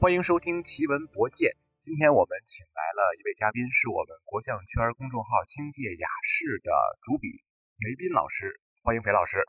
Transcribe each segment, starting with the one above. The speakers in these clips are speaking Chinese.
欢迎收听奇闻博见。今天我们请来了一位嘉宾，是我们国象圈公众号“清界雅士”的主笔裴斌老师。欢迎裴老师。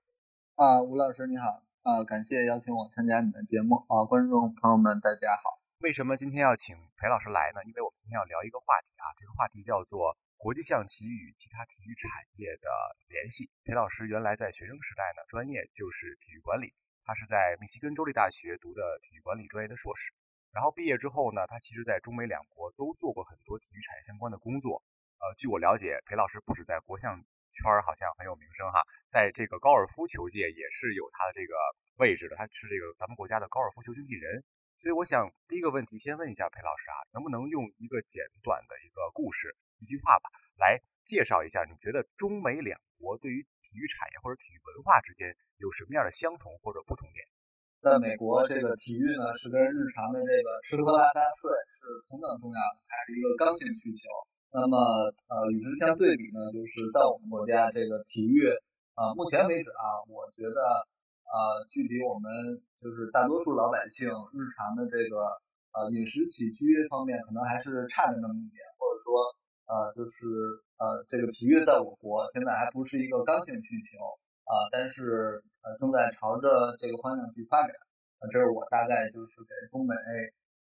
啊，吴老师你好。啊，感谢邀请我参加你的节目。啊，观众朋友们大家好。为什么今天要请裴老师来呢？因为我们今天要聊一个话题啊，这个话题叫做国际象棋与其他体育产业的联系。裴老师原来在学生时代呢，专业就是体育管理。他是在密西根州立大学读的体育管理专业的硕士，然后毕业之后呢，他其实在中美两国都做过很多体育产业相关的工作。呃，据我了解，裴老师不止在国象圈好像很有名声哈，在这个高尔夫球界也是有他的这个位置的，他是这个咱们国家的高尔夫球经纪人。所以我想第一个问题先问一下裴老师啊，能不能用一个简短的一个故事，一句话吧，来介绍一下你觉得中美两国对于体育产业或者体育文化之间有什么样的相同或者不同点？在美国，这个体育呢是跟日常的这个吃喝拉撒睡是同等重要的，还是一个刚性需求。那么呃，与之相对比呢，就是在我们国家这个体育啊、呃，目前为止啊，我觉得呃，距离我们就是大多数老百姓日常的这个呃饮食起居方面，可能还是差着那么一点，或者说呃，就是呃，这个体育在我国现在还不是一个刚性需求。啊，但是呃正在朝着这个方向去发展，啊，这是我大概就是给中美，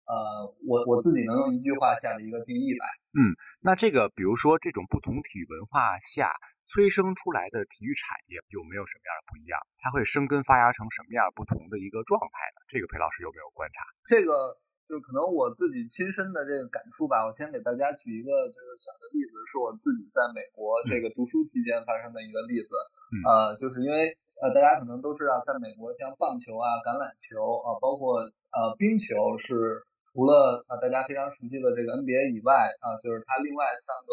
呃，我我自己能用一句话下的一个定义吧。嗯，那这个比如说这种不同体育文化下催生出来的体育产业有没有什么样的不一样？它会生根发芽成什么样不同的一个状态呢？这个裴老师有没有观察？这个。就可能我自己亲身的这个感触吧，我先给大家举一个就是小的例子，是我自己在美国这个读书期间发生的一个例子。嗯、呃，就是因为呃大家可能都知道，在美国像棒球啊、橄榄球啊、呃，包括呃冰球是除了呃大家非常熟悉的这个 NBA 以外啊、呃，就是它另外三个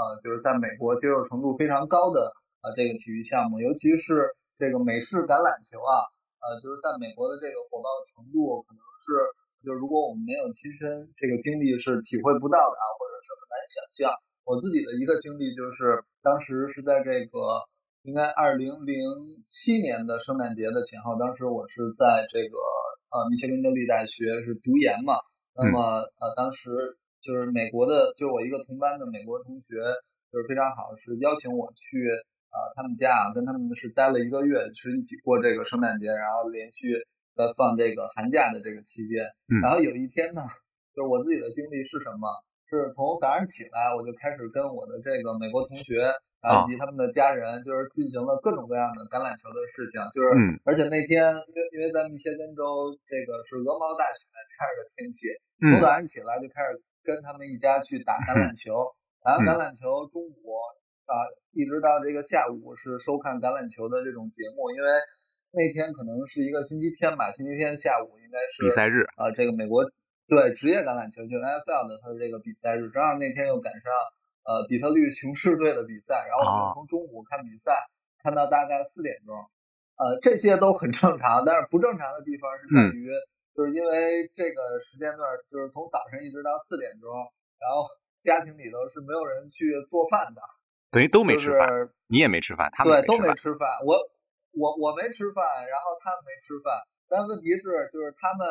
呃就是在美国接受程度非常高的啊、呃、这个体育项目，尤其是这个美式橄榄球啊，呃就是在美国的这个火爆程度可能是。就是如果我们没有亲身这个经历是体会不到的啊，或者是很难想象。我自己的一个经历就是，当时是在这个应该二零零七年的圣诞节的前后，当时我是在这个呃密歇根州立大学是读研嘛。那么呃当时就是美国的，就是我一个同班的美国同学，就是非常好，是邀请我去啊、呃、他们家啊，跟他们是待了一个月，是一起过这个圣诞节，然后连续。在放这个寒假的这个期间，然后有一天呢，就是我自己的经历是什么？是从早上起来我就开始跟我的这个美国同学啊以及他们的家人，就是进行了各种各样的橄榄球的事情。就是，而且那天因为因为咱们密歇根州这个是鹅毛大雪这样的天气，从早上起来就开始跟他们一家去打橄榄球，打完橄榄球中午啊一直到这个下午是收看橄榄球的这种节目，因为。那天可能是一个星期天吧，星期天下午应该是比赛日啊、呃，这个美国对职业橄榄球就 NFL 的它的这个比赛日，正好那天又赶上呃底特律雄狮队的比赛，然后我们从中午看比赛、啊、看到大概四点钟，呃这些都很正常，但是不正常的地方是在于、嗯，就是因为这个时间段就是从早晨一直到四点钟，然后家庭里头是没有人去做饭的，等于都没吃饭、就是，你也没吃饭，他们对都没吃饭，我。我我没吃饭，然后他们没吃饭，但问题是就是他们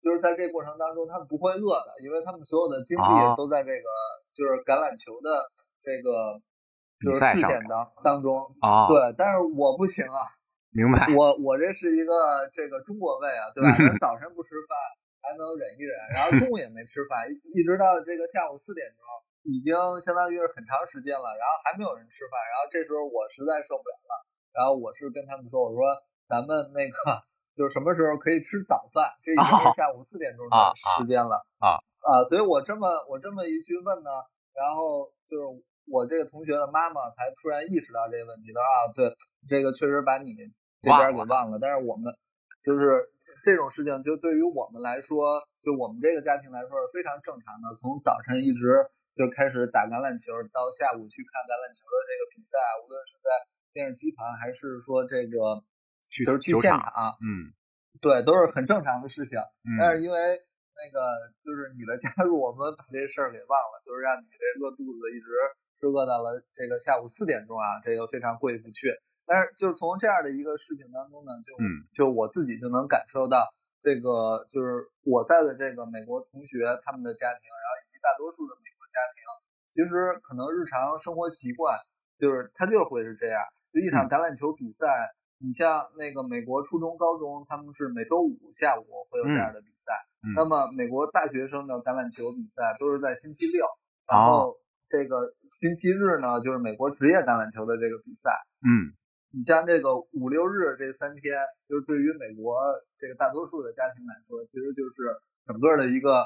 就是在这过程当中他们不会饿的，因为他们所有的精力都在这个、啊、就是橄榄球的这个就是事件当当中啊，对，但是我不行啊，明白，我我这是一个这个中国胃啊，对吧？咱早晨不吃饭还能忍一忍，然后中午也没吃饭，一直到这个下午四点钟，已经相当于是很长时间了，然后还没有人吃饭，然后这时候我实在受不了了。然后我是跟他们说，我说咱们那个就是什么时候可以吃早饭？这已经是下午四点钟的时间了啊啊，啊！所以我这么我这么一去问呢，然后就是我这个同学的妈妈才突然意识到这个问题，她说啊，对，这个确实把你这边给忘了。但是我们就是这种事情，就对于我们来说，就我们这个家庭来说是非常正常的。从早晨一直就开始打橄榄球，到下午去看橄榄球的这个比赛，无论是在电视机旁还是说这个，就是去现场，嗯，对，都是很正常的事情。嗯、但是因为那个就是你的加入，我们把这事儿给忘了，就是让你这饿肚子一直是饿到了这个下午四点钟啊，这个非常过意不去。但是就是从这样的一个事情当中呢，就、嗯、就我自己就能感受到，这个就是我在的这个美国同学他们的家庭，然后以及大多数的美国家庭，其实可能日常生活习惯就是他就会是这样，就一场橄榄球比赛，嗯、你像那个美国初中、高中，他们是每周五下午会有这样的比赛，嗯。嗯、那么美国大学生的橄榄球比赛都是在星期六，然后这个星期日呢，就是美国职业橄榄球的这个比赛，嗯。你像这个五六日这三天，就是对于美国这个大多数的家庭来说，其实就是整个的一个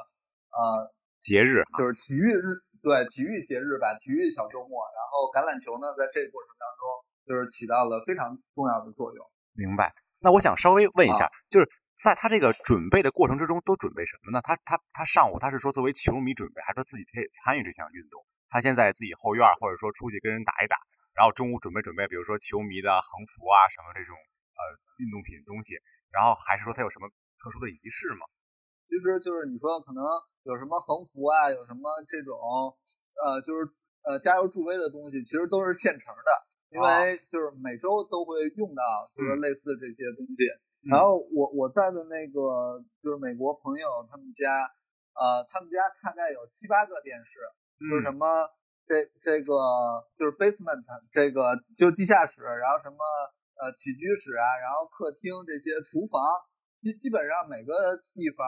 呃节日，就是体育日，对，体育节日吧，体育小周末。然后橄榄球呢，在这个过程当中，就是起到了非常重要的作用。明白。那我想稍微问一下，啊、就是在他这个准备的过程之中，都准备什么呢？他他他上午他是说作为球迷准备，还是说自己可以参与这项运动？他先在自己后院，或者说出去跟人打一打。然后中午准备准备，比如说球迷的横幅啊什么这种呃运动品东西，然后还是说他有什么特殊的仪式吗？其实就是你说可能有什么横幅啊，有什么这种呃就是呃加油助威的东西，其实都是现成的，因为就是每周都会用到，就是类似这些东西。嗯、然后我我在的那个就是美国朋友他们家，呃他们家大概有七八个电视，就是什么。这这个就是 basement，这个就是地下室，然后什么呃起居室啊，然后客厅这些厨房，基基本上每个地方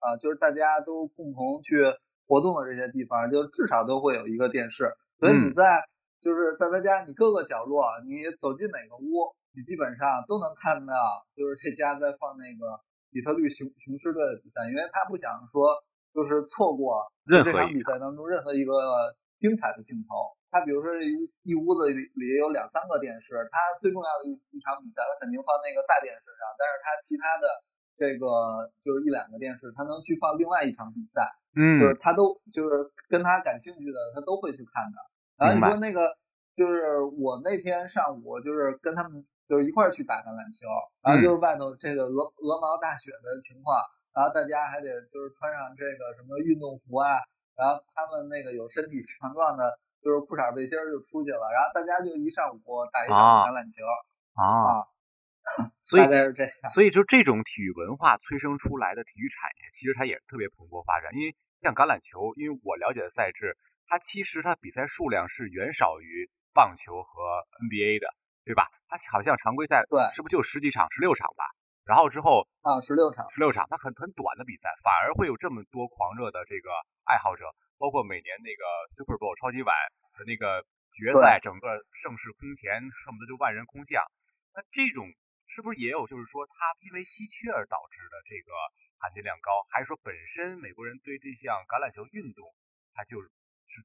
啊、呃，就是大家都共同去活动的这些地方，就至少都会有一个电视。所以你在、嗯、就是在他家你各个角落，你走进哪个屋，你基本上都能看到，就是这家在放那个底特律雄雄狮队的比赛，因为他不想说就是错过这场比赛当中任何一个。精彩的镜头，他比如说一一屋子里里有两三个电视，他最重要的一一场比赛，他肯定放那个大电视上，但是他其他的这个就是一两个电视，他能去放另外一场比赛，嗯，就是他都就是跟他感兴趣的，他都会去看的。然后你说那个就是我那天上午就是跟他们就是一块儿去打橄榄球，然后就是外头这个鹅鹅毛大雪的情况，然后大家还得就是穿上这个什么运动服啊。然后他们那个有身体强壮的，就是裤衩背心就出去了。然后大家就一上午打一场橄榄球啊，啊 所以大概是这样。所以就这种体育文化催生出来的体育产业，其实它也特别蓬勃发展。因为像橄榄球，因为我了解的赛制，它其实它比赛数量是远少于棒球和 NBA 的，对吧？它好像常规赛对，是不是就十几场、十六场吧？然后之后啊，十六场，十六场，它很很短的比赛，反而会有这么多狂热的这个爱好者，包括每年那个 Super Bowl 超级碗的那个决赛，整个盛世空前，恨不得就万人空巷。那这种是不是也有就是说它因为稀缺而导致的这个含金量高，还是说本身美国人对这项橄榄球运动它就是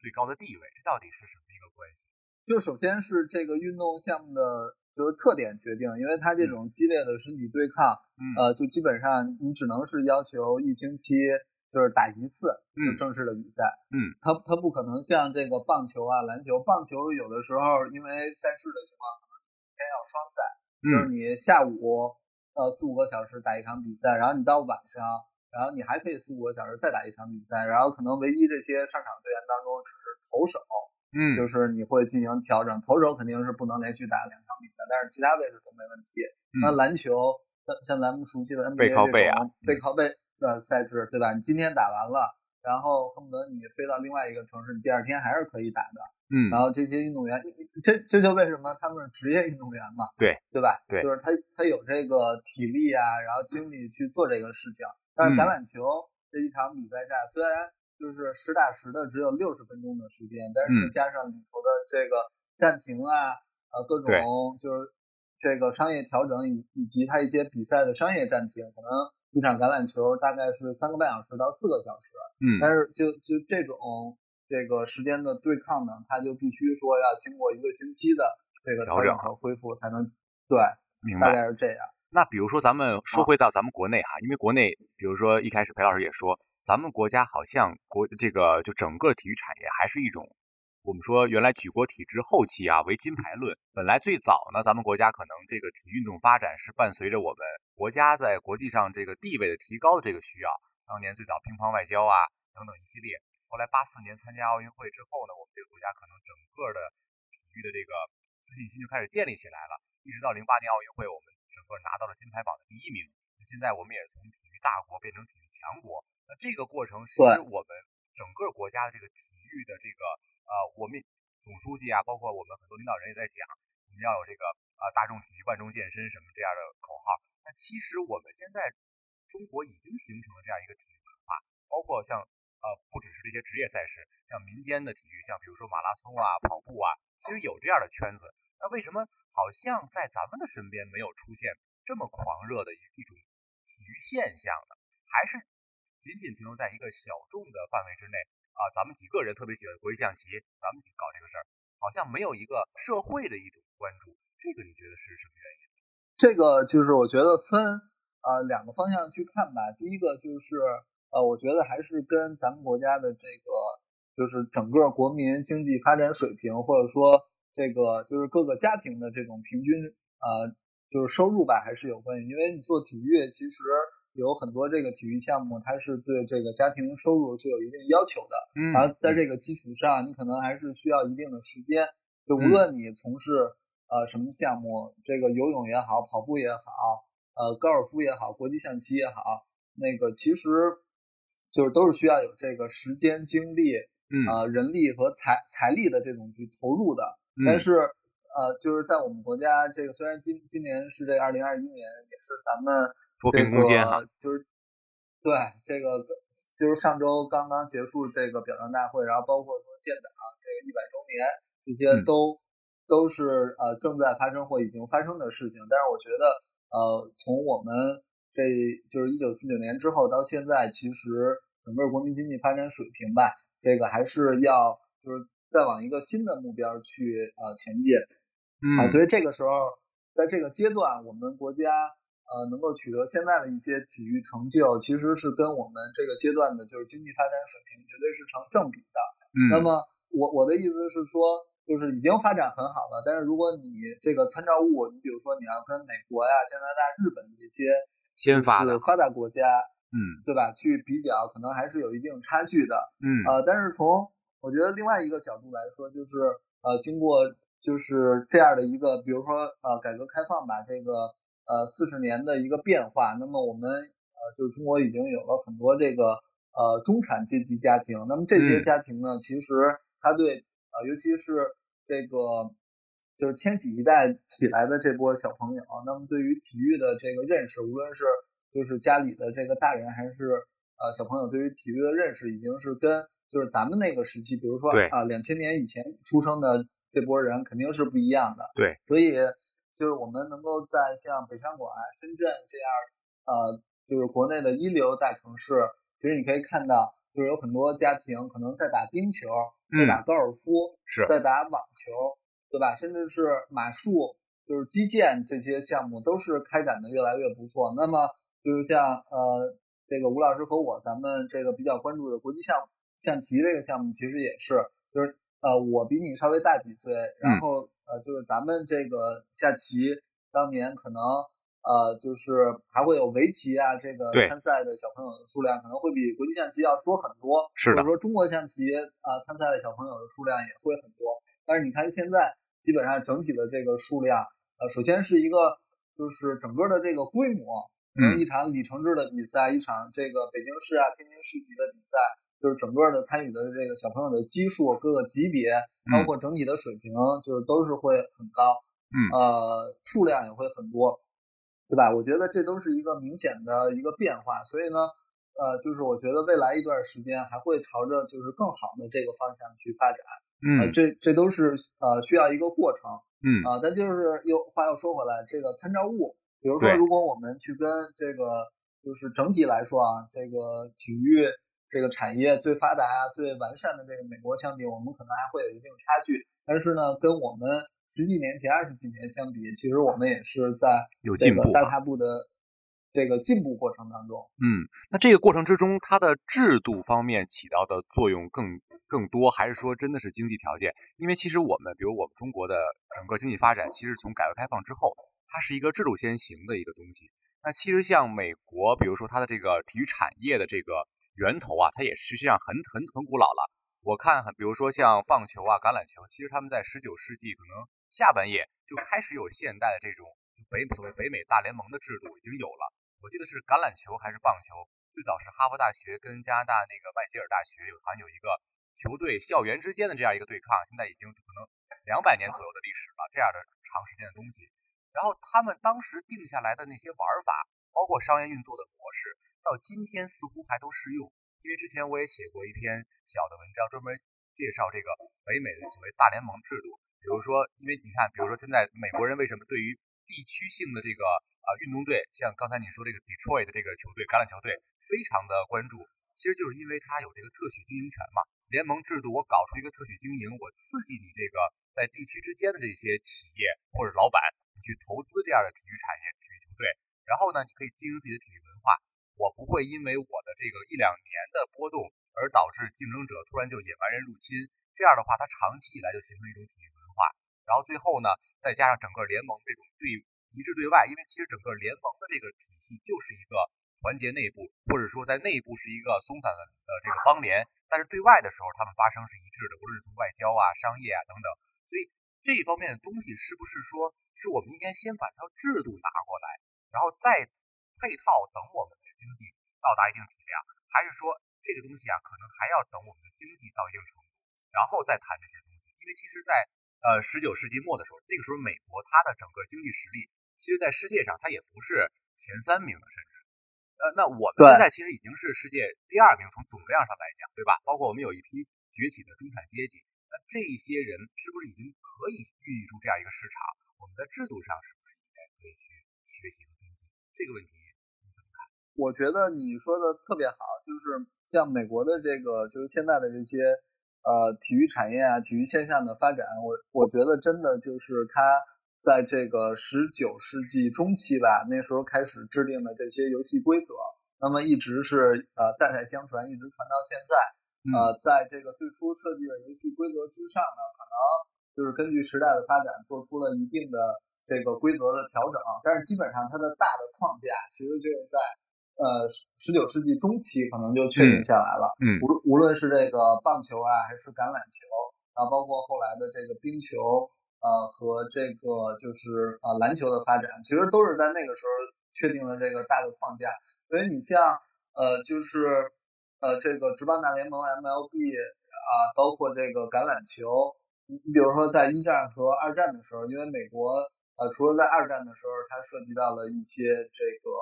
最高的地位？这到底是什么一个关系？就首先是这个运动项目的。就是特点决定，因为它这种激烈的身体对抗，嗯，呃，就基本上你只能是要求一星期就是打一次，就，正式的比赛，嗯，它它不可能像这个棒球啊、篮球，棒球有的时候因为赛事的情况，可能一天要双赛，嗯，就是你下午呃四五个小时打一场比赛，然后你到晚上，然后你还可以四五个小时再打一场比赛，然后可能唯一这些上场队员当中只是投手。嗯，就是你会进行调整，投手肯定是不能连续打两场比赛，但是其他位置都没问题。嗯、那篮球像像咱们熟悉的 NBA 背靠背啊，背靠背的赛制，对吧？你今天打完了，然后恨不得你飞到另外一个城市，你第二天还是可以打的。嗯，然后这些运动员，这这就为什么他们是职业运动员嘛？对，对吧？对，就是他他有这个体力啊，然后精力去做这个事情。但是橄榄球这一场比赛下，嗯、虽然就是实打实的，只有六十分钟的时间，但是加上里头的这个暂停啊，呃，各种就是这个商业调整以以及他一些比赛的商业暂停，可能一场橄榄球大概是三个半小时到四个小时，嗯，但是就就这种这个时间的对抗呢，它就必须说要经过一个星期的这个调整和恢复才能对，明白，大概是这样。那比如说咱们说回到咱们国内哈，啊、因为国内比如说一开始裴老师也说。咱们国家好像国这个就整个体育产业还是一种，我们说原来举国体制后期啊为金牌论。本来最早呢，咱们国家可能这个体育运动发展是伴随着我们国家在国际上这个地位的提高的这个需要。当年最早乒乓外交啊等等一系列，后来八四年参加奥运会之后呢，我们这个国家可能整个的体育的这个自信心就开始建立起来了。一直到零八年奥运会，我们整个拿到了金牌榜的第一名。现在我们也从体育大国变成体育强国。那这个过程，其实我们整个国家的这个体育的这个呃，我们总书记啊，包括我们很多领导人也在讲，我们要有这个呃大众体育、万众健身什么这样的口号。那其实我们现在中国已经形成了这样一个体育文化，包括像呃，不只是这些职业赛事，像民间的体育，像比如说马拉松啊、跑步啊，其实有这样的圈子。那为什么好像在咱们的身边没有出现这么狂热的一一种体育现象呢？还是仅仅停留在一个小众的范围之内啊？咱们几个人特别喜欢国际象棋，咱们搞这个事儿，好像没有一个社会的一种关注。这个你觉得是什么原因？这个就是我觉得分呃两个方向去看吧。第一个就是呃，我觉得还是跟咱们国家的这个就是整个国民经济发展水平，或者说这个就是各个家庭的这种平均呃。就是收入吧，还是有关系，因为你做体育，其实有很多这个体育项目，它是对这个家庭收入是有一定要求的。嗯，而在这个基础上，你可能还是需要一定的时间。就无论你从事呃什么项目，这个游泳也好，跑步也好，呃高尔夫也好，国际象棋也好，那个其实就是都是需要有这个时间、精力，嗯，呃人力和财财力的这种去投入的。但是。呃，就是在我们国家，这个虽然今今年是这二零二一年，也是咱们这个就是对这个就是上周刚刚结束这个表彰大会，然后包括说建党这个一百周年，这些都、嗯、都是呃正在发生或已经发生的事情。但是我觉得呃，从我们这就是一九四九年之后到现在，其实整个国民经济发展水平吧，这个还是要就是再往一个新的目标去呃前进。嗯，啊，所以这个时候，在这个阶段，我们国家呃能够取得现在的一些体育成就，其实是跟我们这个阶段的就是经济发展水平绝对是成正比的。嗯，那么我我的意思是说，就是已经发展很好了，但是如果你这个参照物，你比如说你要跟美国呀、加拿大、日本这些先发的发达国家，嗯，对吧？去比较，可能还是有一定差距的。嗯，呃，但是从我觉得另外一个角度来说，就是呃经过。就是这样的一个，比如说呃，改革开放吧，这个呃四十年的一个变化，那么我们呃就是中国已经有了很多这个呃中产阶级家庭，那么这些家庭呢，其实他对呃尤其是这个就是千禧一代起来的这波小朋友，那么对于体育的这个认识，无论是就是家里的这个大人还是呃小朋友，对于体育的认识，已经是跟就是咱们那个时期，比如说啊两千年以前出生的。这波人肯定是不一样的，对，所以就是我们能够在像北上广啊、深圳这样，呃，就是国内的一流大城市，其实你可以看到，就是有很多家庭可能在打冰球，在打高尔夫，是在打网球，对吧？甚至是马术，就是击剑这些项目都是开展的越来越不错。那么就是像呃，这个吴老师和我，咱们这个比较关注的国际象象棋这个项目，其实也是，就是。呃，我比你稍微大几岁，然后呃，就是咱们这个下棋，当年可能呃，就是还会有围棋啊，这个参赛的小朋友的数量可能会比国际象棋要多很多。是的。或者说中国象棋啊，参赛的小朋友的数量也会很多。但是你看现在，基本上整体的这个数量，呃，首先是一个就是整个的这个规模，嗯，一场里程制的比赛，一场这个北京市啊、天津市级的比赛。就是整个的参与的这个小朋友的基数，各个级别，包括整体的水平，就是都是会很高，嗯，呃，数量也会很多，对吧？我觉得这都是一个明显的一个变化，所以呢，呃，就是我觉得未来一段时间还会朝着就是更好的这个方向去发展，嗯，这这都是呃需要一个过程，嗯，啊，但就是又话又说回来，这个参照物，比如说如果我们去跟这个就是整体来说啊，这个体育。这个产业最发达啊、最完善的这个美国相比，我们可能还会有一定差距。但是呢，跟我们十几年前、二十几年相比，其实我们也是在有进步大踏步的这个进步过程当中。嗯，那这个过程之中，它的制度方面起到的作用更更多，还是说真的是经济条件？因为其实我们，比如我们中国的整个经济发展，其实从改革开放之后，它是一个制度先行的一个东西。那其实像美国，比如说它的这个体育产业的这个。源头啊，它也实际上很很很古老了。我看，比如说像棒球啊、橄榄球，其实他们在十九世纪可能下半叶就开始有现代的这种北所谓北美大联盟的制度已经有了。我记得是橄榄球还是棒球，最早是哈佛大学跟加拿大那个麦吉尔大学有好像有一个球队校园之间的这样一个对抗，现在已经可能两百年左右的历史了，这样的长时间的东西。然后他们当时定下来的那些玩法，包括商业运作的模式，到今天似乎还都适用。因为之前我也写过一篇小的文章，专门介绍这个北美的所谓大联盟制度。比如说，因为你看，比如说现在美国人为什么对于地区性的这个啊运动队，像刚才你说这个 Detroit 的这个球队橄榄球队，非常的关注，其实就是因为他有这个特许经营权嘛。联盟制度，我搞出一个特许经营，我刺激你这个在地区之间的这些企业或者老板，去投资这样的体育产业、体育球队，然后呢，你可以经营自己的体育文化。我不会因为我的这个一两年的波动而导致竞争者突然就野蛮人入侵，这样的话，它长期以来就形成一种体育文化。然后最后呢，再加上整个联盟这种对一致对外，因为其实整个联盟的这个体系就是一个团结内部，或者说在内部是一个松散的呃这个邦联，但是对外的时候他们发声是一致的，无论是从外交啊、商业啊等等。所以这一方面的东西是不是说是我们应该先把它制度拿过来，然后再配套等我们。经济到达一定体量，还是说这个东西啊，可能还要等我们的经济到一定程度，然后再谈这些东西。因为其实在，在呃十九世纪末的时候，那个时候美国它的整个经济实力，其实在世界上它也不是前三名的，甚至呃，那我们现在其实已经是世界第二名，从总量上来讲，对吧？包括我们有一批崛起的中产阶级，那这些人是不是已经可以孕育出这样一个市场？我们在制度上是不是应该可以去学习和跟进这个问题？我觉得你说的特别好，就是像美国的这个，就是现在的这些呃体育产业啊、体育现象的发展，我我觉得真的就是它在这个十九世纪中期吧，那时候开始制定的这些游戏规则，那么一直是呃代代相传，一直传到现在。呃，在这个最初设计的游戏规则之上呢，可能就是根据时代的发展做出了一定的这个规则的调整，但是基本上它的大的框架其实就是在。呃，十九世纪中期可能就确定下来了。嗯，无无论是这个棒球啊，还是橄榄球，啊，包括后来的这个冰球，呃，和这个就是啊篮球的发展，其实都是在那个时候确定了这个大的框架。所以你像呃，就是呃，这个职棒大联盟 MLB 啊，包括这个橄榄球，你你比如说在一战和二战的时候，因为美国呃，除了在二战的时候，它涉及到了一些这个。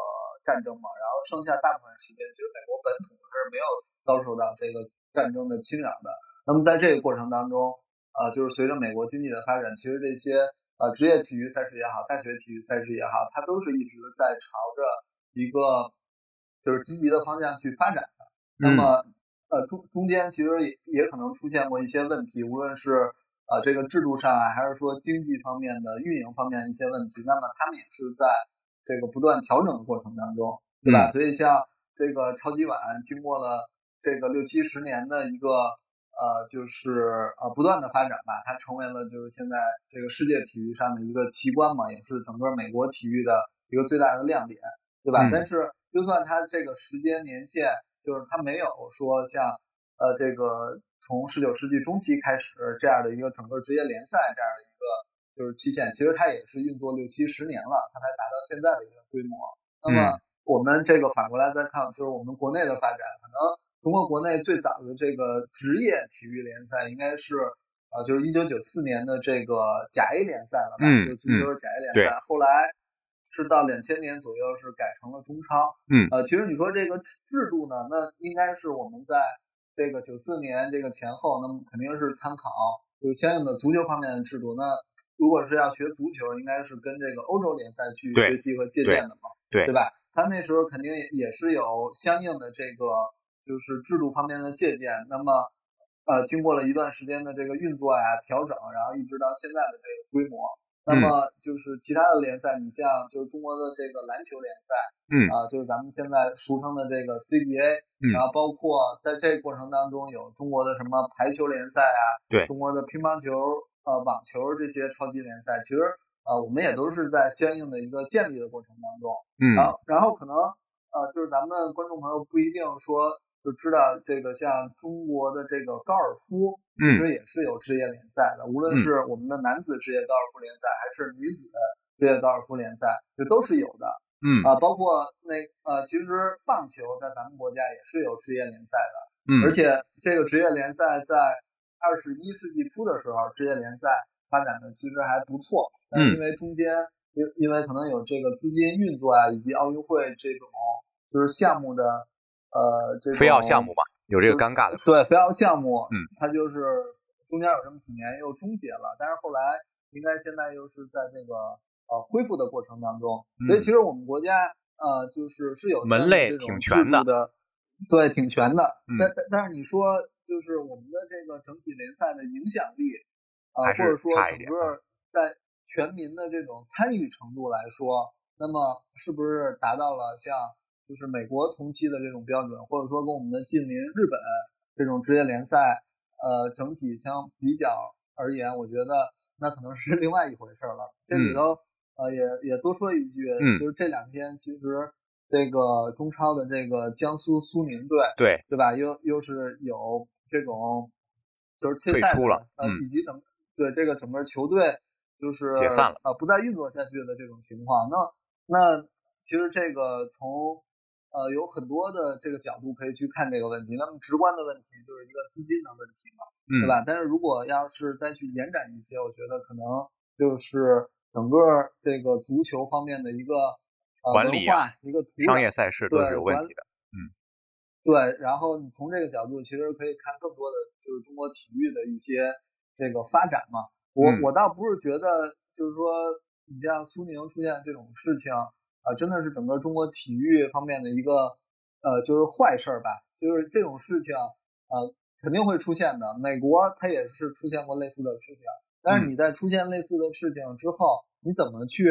战争嘛，然后剩下大部分时间，其实美国本土是没有遭受到这个战争的侵扰的。那么在这个过程当中，呃，就是随着美国经济的发展，其实这些呃职业体育赛事也好，大学体育赛事也好，它都是一直在朝着一个就是积极的方向去发展的。那么呃中中间其实也也可能出现过一些问题，无论是呃这个制度上啊，还是说经济方面的运营方面的一些问题，那么他们也是在。这个不断调整的过程当中，对吧？嗯、所以像这个超级碗经过了这个六七十年的一个呃，就是呃不断的发展吧，它成为了就是现在这个世界体育上的一个奇观嘛，也是整个美国体育的一个最大的亮点，对吧？嗯、但是就算它这个时间年限，就是它没有说像呃这个从十九世纪中期开始这样的一个整个职业联赛这样的一个。就是期限，其实它也是运作六七十年了，它才达到现在的一个规模。那么我们这个反过来再看，就是我们国内的发展，可能中国国内最早的这个职业体育联赛应该是呃，就是一九九四年的这个甲 A 联赛了吧？嗯，就足球甲 A 联赛。后来是到两千年左右是改成了中超。嗯，呃，其实你说这个制度呢，那应该是我们在这个九四年这个前后，那么肯定是参考有相应的足球方面的制度。那如果是要学足球，应该是跟这个欧洲联赛去学习和借鉴的嘛，对，对吧？他那时候肯定也是有相应的这个就是制度方面的借鉴。那么呃，经过了一段时间的这个运作呀、调整，然后一直到现在的这个规模。那么就是其他的联赛，你像就是中国的这个篮球联赛，嗯。啊，就是咱们现在俗称的这个 CBA，嗯，然后包括在这个过程当中有中国的什么排球联赛啊，对，中国的乒乓球。呃，网球这些超级联赛，其实呃，我们也都是在相应的一个建立的过程当中，嗯，然后然后可能呃，就是咱们观众朋友不一定说就知道这个像中国的这个高尔夫，其实也是有职业联赛的，嗯、无论是我们的男子职业高尔夫联赛，还是女子的职业高尔夫联赛，这都是有的。嗯。啊，包括那呃，其实棒球在咱们国家也是有职业联赛的，嗯，而且这个职业联赛在二十一世纪初的时候，职业联赛发展的其实还不错，但是因为中间因、嗯、因为可能有这个资金运作啊，以及奥运会这种就是项目的呃这种非奥项目嘛，有这个尴尬的对非奥项目，嗯，它就是中间有这么几年又终结了，但是后来应该现在又是在这个。呃，恢复的过程当中，所以其实我们国家呃，就是是有门类挺全的，对，挺全的。嗯、但但但是你说，就是我们的这个整体联赛的影响力，呃，或者说整个在全民的这种参与程度来说，那么是不是达到了像就是美国同期的这种标准，或者说跟我们的近邻日本这种职业联赛，呃，整体相比较而言，我觉得那可能是另外一回事了。这里头。嗯呃，也也多说一句，嗯，就是这两天其实这个中超的这个江苏苏宁队，对对吧？又又是有这种就是退赛了，呃，以及整对这个整个球队就是解散了，呃，不再运作下去的这种情况。那那其实这个从呃有很多的这个角度可以去看这个问题。那么直观的问题就是一个资金的问题嘛，嗯，对吧？但是如果要是再去延展一些，我觉得可能就是。整个这个足球方面的一个管理啊，一个商业赛事都是有问题的，嗯，对。然后你从这个角度，其实可以看更多的就是中国体育的一些这个发展嘛。我、嗯、我倒不是觉得就是说你像苏宁出现这种事情啊，真的是整个中国体育方面的一个呃就是坏事吧。就是这种事情呃肯定会出现的。美国它也是出现过类似的事情。但是你在出现类似的事情之后，你怎么去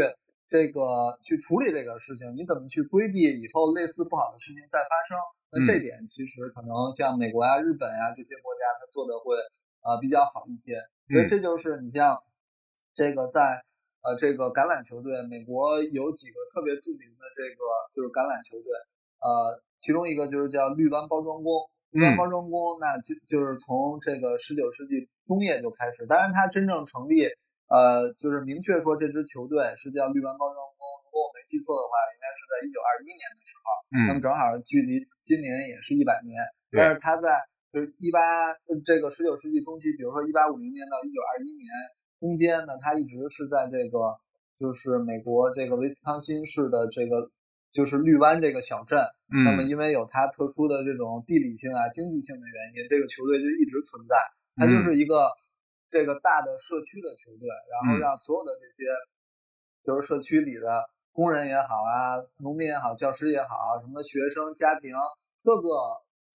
这个去处理这个事情？你怎么去规避以后类似不好的事情再发生？那这点其实可能像美国呀、日本呀这些国家，它做的会呃比较好一些。所以这就是你像这个在呃这个橄榄球队，美国有几个特别著名的这个就是橄榄球队，呃，其中一个就是叫绿湾包装工。绿湾包装工，那就就是从这个十九世纪中叶就开始，当然它真正成立，呃，就是明确说这支球队是叫绿湾包装工。如果我没记错的话，应该是在一九二一年的时候，嗯，那么正好距离今年也是一百年。但是它在就是一八这个十九世纪中期，比如说一八五零年到一九二一年中间呢，它一直是在这个就是美国这个威斯康辛市的这个。就是绿湾这个小镇，嗯，那么因为有它特殊的这种地理性啊、经济性的原因，这个球队就一直存在。它就是一个这个大的社区的球队，然后让所有的这些就是社区里的工人也好啊、农民也好、教师也好、什么学生家庭，各个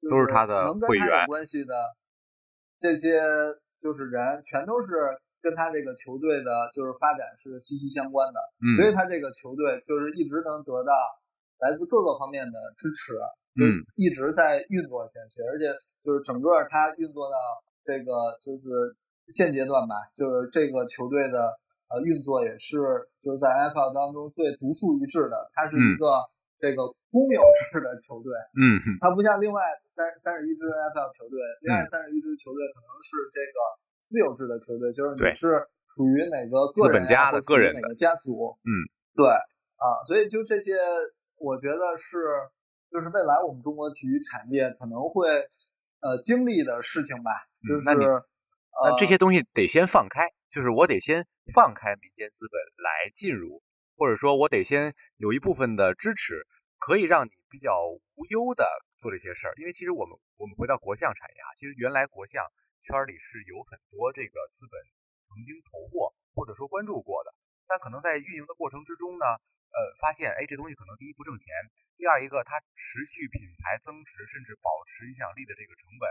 都是他的能跟他有关系的这些就是人，全都是跟他这个球队的就是发展是息息相关的。嗯，所以他这个球队就是一直能得到。来自各个方面的支持，嗯，一直在运作下去，嗯，而且就是整个他运作到这个就是现阶段吧，就是这个球队的呃运作也是就是在 NFL 当中最独树一帜的，它是一个这个公有制的球队，嗯，它不像另外三三十一支 NFL 球队，另外三十一支球队可能是这个私有制的球队，就是你是属于哪个个人家的个人哪个家族，嗯，对啊，所以就这些。我觉得是，就是未来我们中国体育产业可能会呃经历的事情吧。就是、嗯、那你、呃、那这些东西得先放开，就是我得先放开民间资本来进入，或者说我得先有一部分的支持，可以让你比较无忧的做这些事儿。因为其实我们我们回到国象产业啊，其实原来国象圈里是有很多这个资本曾经投过或者说关注过的，但可能在运营的过程之中呢。呃，发现哎，这东西可能第一不挣钱，第二一个它持续品牌增值，甚至保持影响力的这个成本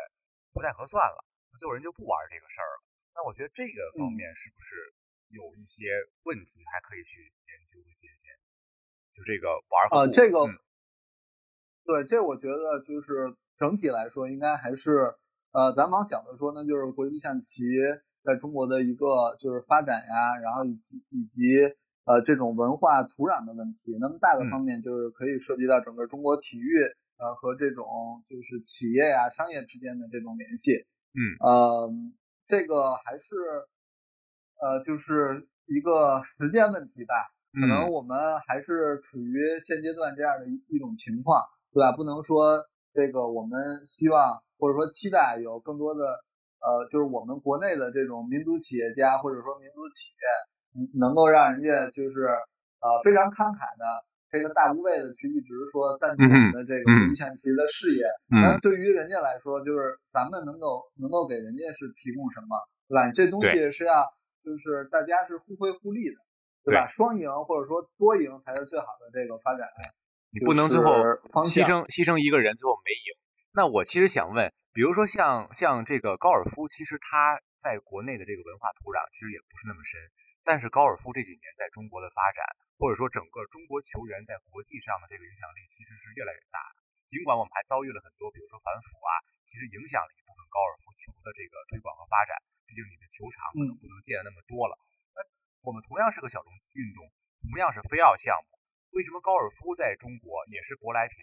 不太合算了，最后人就不玩这个事儿了。那我觉得这个方面是不是有一些问题，还可以去研究一些？就这个玩啊，这个、嗯、对，这我觉得就是整体来说，应该还是呃，咱往小的说呢，就是国际象棋在中国的一个就是发展呀，然后以及以及。呃，这种文化土壤的问题，那么大的方面就是可以涉及到整个中国体育，呃，和这种就是企业呀、商业之间的这种联系。嗯，呃，这个还是呃，就是一个时间问题吧。可能我们还是处于现阶段这样的一一种情况，对吧？不能说这个我们希望或者说期待有更多的呃，就是我们国内的这种民族企业家或者说民族企业，能够让人家就是呃非常慷慨的。这个大无畏的去一直说赞助我们的这个国际象棋的事业，那、嗯嗯、对于人家来说，就是咱们能够能够给人家是提供什么，对吧？这东西是要就是大家是互惠互利的，对吧？双赢或者说多赢才是最好的这个发展。你不能最后牺牲牺牲一个人，最后没赢。那我其实想问，比如说像像这个高尔夫，其实它在国内的这个文化土壤其实也不是那么深，但是高尔夫这几年在中国的发展。或者说，整个中国球员在国际上的这个影响力其实是越来越大的。尽管我们还遭遇了很多，比如说反腐啊，其实影响了一部分高尔夫球的这个推广和发展。毕竟你的球场可能不能建的那么多了。那我们同样是个小众运动，同样是非奥项目，为什么高尔夫在中国也是舶来品，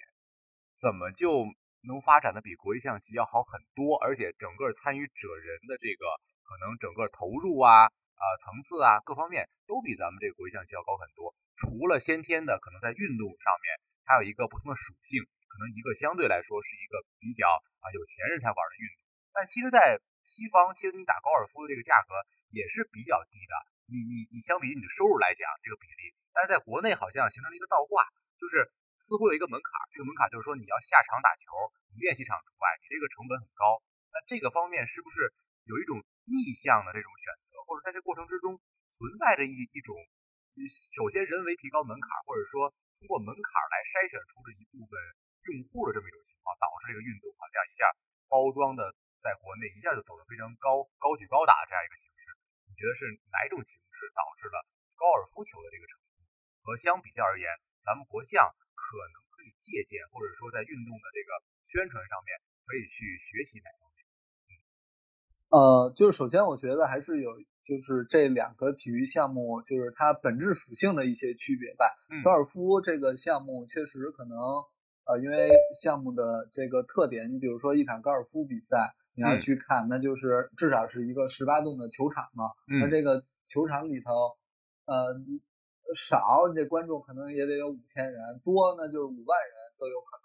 怎么就能发展的比国际象棋要好很多？而且整个参与者人的这个可能整个投入啊。啊、层次啊，各方面都比咱们这个国际象棋要高很多。除了先天的，可能在运动上面，它有一个不同的属性，可能一个相对来说是一个比较啊有钱人才玩的运动。但其实，在西方，其实你打高尔夫的这个价格也是比较低的。你你你相比于你的收入来讲，这个比例，但是在国内好像形成了一个倒挂，就是似乎有一个门槛，这个门槛就是说你要下场打球，你练习场除外，你这个成本很高。那这个方面是不是有一种逆向的这种选择？或者在这过程之中存在着一一种，首先人为提高门槛，或者说通过门槛来筛选出的一部分用户的这么一种情况，导致这个运动啊这样一下包装的在国内一下就走得非常高高举高打这样一个形式。你觉得是哪种形式导致了高尔夫球的这个成？和相比较而言，咱们国象可能可以借鉴，或者说在运动的这个宣传上面可以去学习哪方面？呃，就是首先我觉得还是有。就是这两个体育项目，就是它本质属性的一些区别吧。嗯，高尔夫这个项目确实可能，呃，因为项目的这个特点，你比如说一场高尔夫比赛，你要去看，那就是至少是一个十八洞的球场嘛。嗯，那这个球场里头，呃，少你这观众可能也得有五千人，多那就是五万人都有可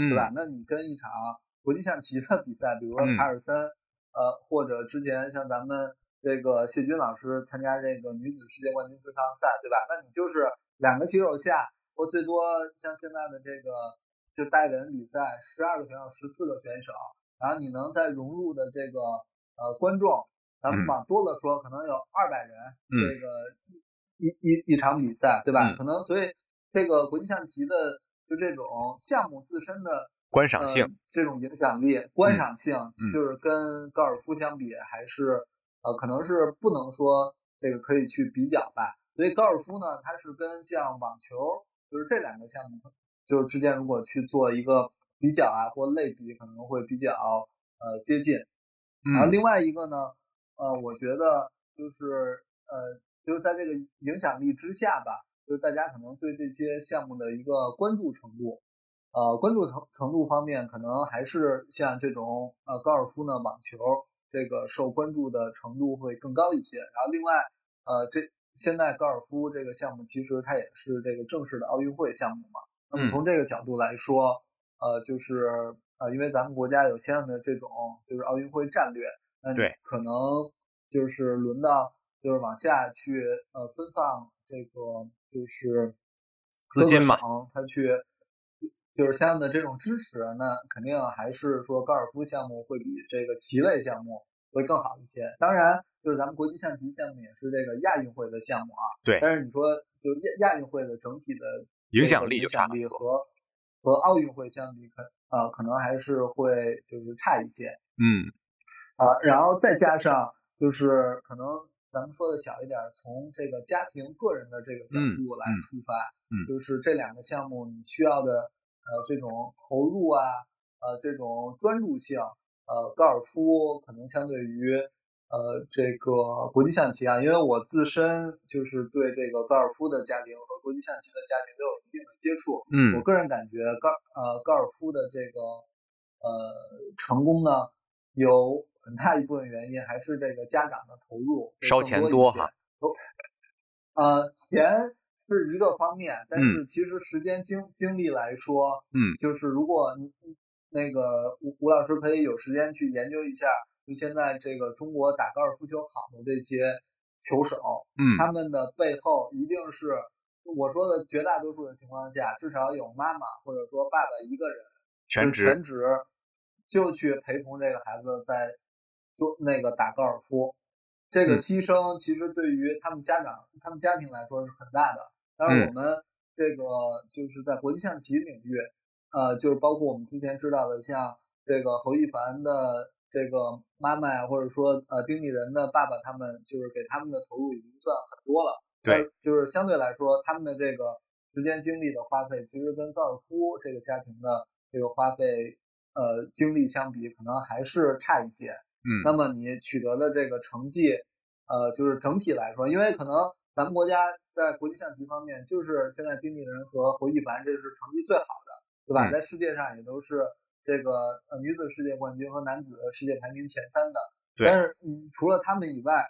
能，对吧？嗯，那你跟一场国际象棋的比赛，比如说卡尔森，嗯，呃，或者之前像咱们。这个谢军老师参加这个女子世界冠军对抗赛，对吧？那你就是两个棋手下，或最多像现在的这个就带人比赛，十二个选手，十四个选手，然后你能再融入的这个呃观众，咱们往多了说，可能有二百人，这个一一一场比赛，对吧？可能所以这个国际象棋的就这种项目自身的观赏性，这种影响力，观赏性就是跟高尔夫相比还是。呃，可能是不能说这个可以去比较吧，所以高尔夫呢，它是跟像网球，就是这两个项目，就是之间如果去做一个比较啊或类比，可能会比较呃接近。然后另外一个呢，呃，我觉得就是呃就是在这个影响力之下吧，就是大家可能对这些项目的一个关注程度，呃，关注程程度方面，可能还是像这种呃高尔夫呢，网球。这个受关注的程度会更高一些。然后另外，呃，这现在高尔夫这个项目其实它也是这个正式的奥运会项目嘛。那么从这个角度来说，呃，就是呃，因为咱们国家有相应的这种就是奥运会战略，那对，可能就是轮到就是往下去呃分放这个就是资金嘛，他去。就是相应的这种支持，那肯定还是说高尔夫项目会比这个棋类项目会更好一些。当然，就是咱们国际象棋项目也是这个亚运会的项目啊。对。但是你说，就亚亚运会的整体的影响力，影响力和和奥运会相比，可呃可能还是会就是差一些。嗯。啊，然后再加上就是可能咱们说的小一点，从这个家庭个人的这个角度来出发，嗯，嗯，就是这两个项目你需要的。呃，这种投入啊，呃，这种专注性，呃，高尔夫可能相对于呃这个国际象棋啊，因为我自身就是对这个高尔夫的家庭和国际象棋的家庭都有一定的接触，嗯，我个人感觉高呃高尔夫的这个呃成功呢，有很大一部分原因还是这个家长的投入，烧钱多哈，呃钱。是一个方面，但是其实时间精精力来说，嗯，就是如果你那个吴吴老师可以有时间去研究一下，就现在这个中国打高尔夫球好的这些球手，嗯，他们的背后一定是我说的绝大多数的情况下，至少有妈妈或者说爸爸一个人全职。全职就去陪同这个孩子在做那个打高尔夫。这个牺牲其实对于他们家长、他们家庭来说是很大的。当然，我们这个就是在国际象棋领域，呃，就是包括我们之前知道的，像这个侯一凡的这个妈妈呀，或者说呃丁立人的爸爸，他们就是给他们的投入已经算很多了。对，就是相对来说，他们的这个时间精力的花费，其实跟高尔夫这个家庭的这个花费呃经历相比，可能还是差一些。嗯，那么你取得的这个成绩，呃，就是整体来说，因为可能咱们国家在国际象棋方面，就是现在丁立人和侯一凡这是成绩最好的，对吧？嗯、在世界上也都是这个呃女子世界冠军和男子世界排名前三的。对。但是嗯，除了他们以外，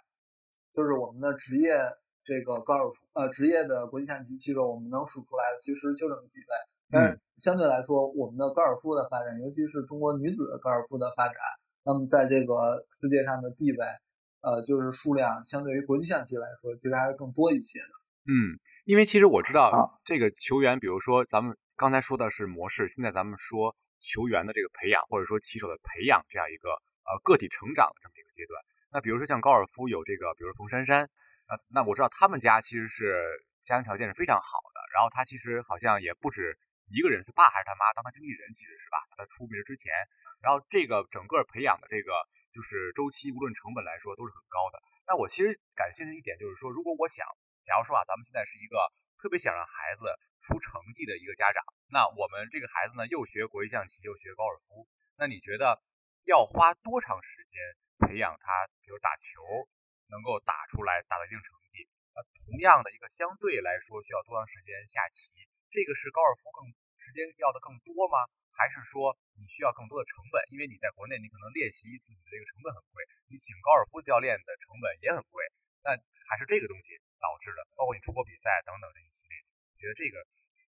就是我们的职业这个高尔夫呃职业的国际象棋棋手，我们能数出来的其实就这么几位。但是相对来说，我们的高尔夫的发展，尤其是中国女子的高尔夫的发展。那么在这个世界上的地位，呃，就是数量相对于国际象棋来说，其实还是更多一些的。嗯，因为其实我知道这个球员，比如说咱们刚才说的是模式，现在咱们说球员的这个培养，或者说棋手的培养这样一个呃个体成长的这么一个阶段。那比如说像高尔夫有这个，比如说冯珊珊，呃，那我知道他们家其实是家庭条件是非常好的，然后他其实好像也不止一个人，是爸还是他妈当他经纪人，其实是吧？他出名之前。然后这个整个培养的这个就是周期，无论成本来说都是很高的。那我其实感兴趣一点就是说，如果我想，假如说啊，咱们现在是一个特别想让孩子出成绩的一个家长，那我们这个孩子呢又学国际象棋又学高尔夫，那你觉得要花多长时间培养他，比如打球能够打出来打到一定成绩？那同样的一个相对来说需要多长时间下棋？这个是高尔夫更时间要的更多吗？还是说你需要更多的成本，因为你在国内你可能练习一次你的这个成本很贵，你请高尔夫教练的成本也很贵，那还是这个东西导致的，包括你出国比赛等等这一系列，你觉得这个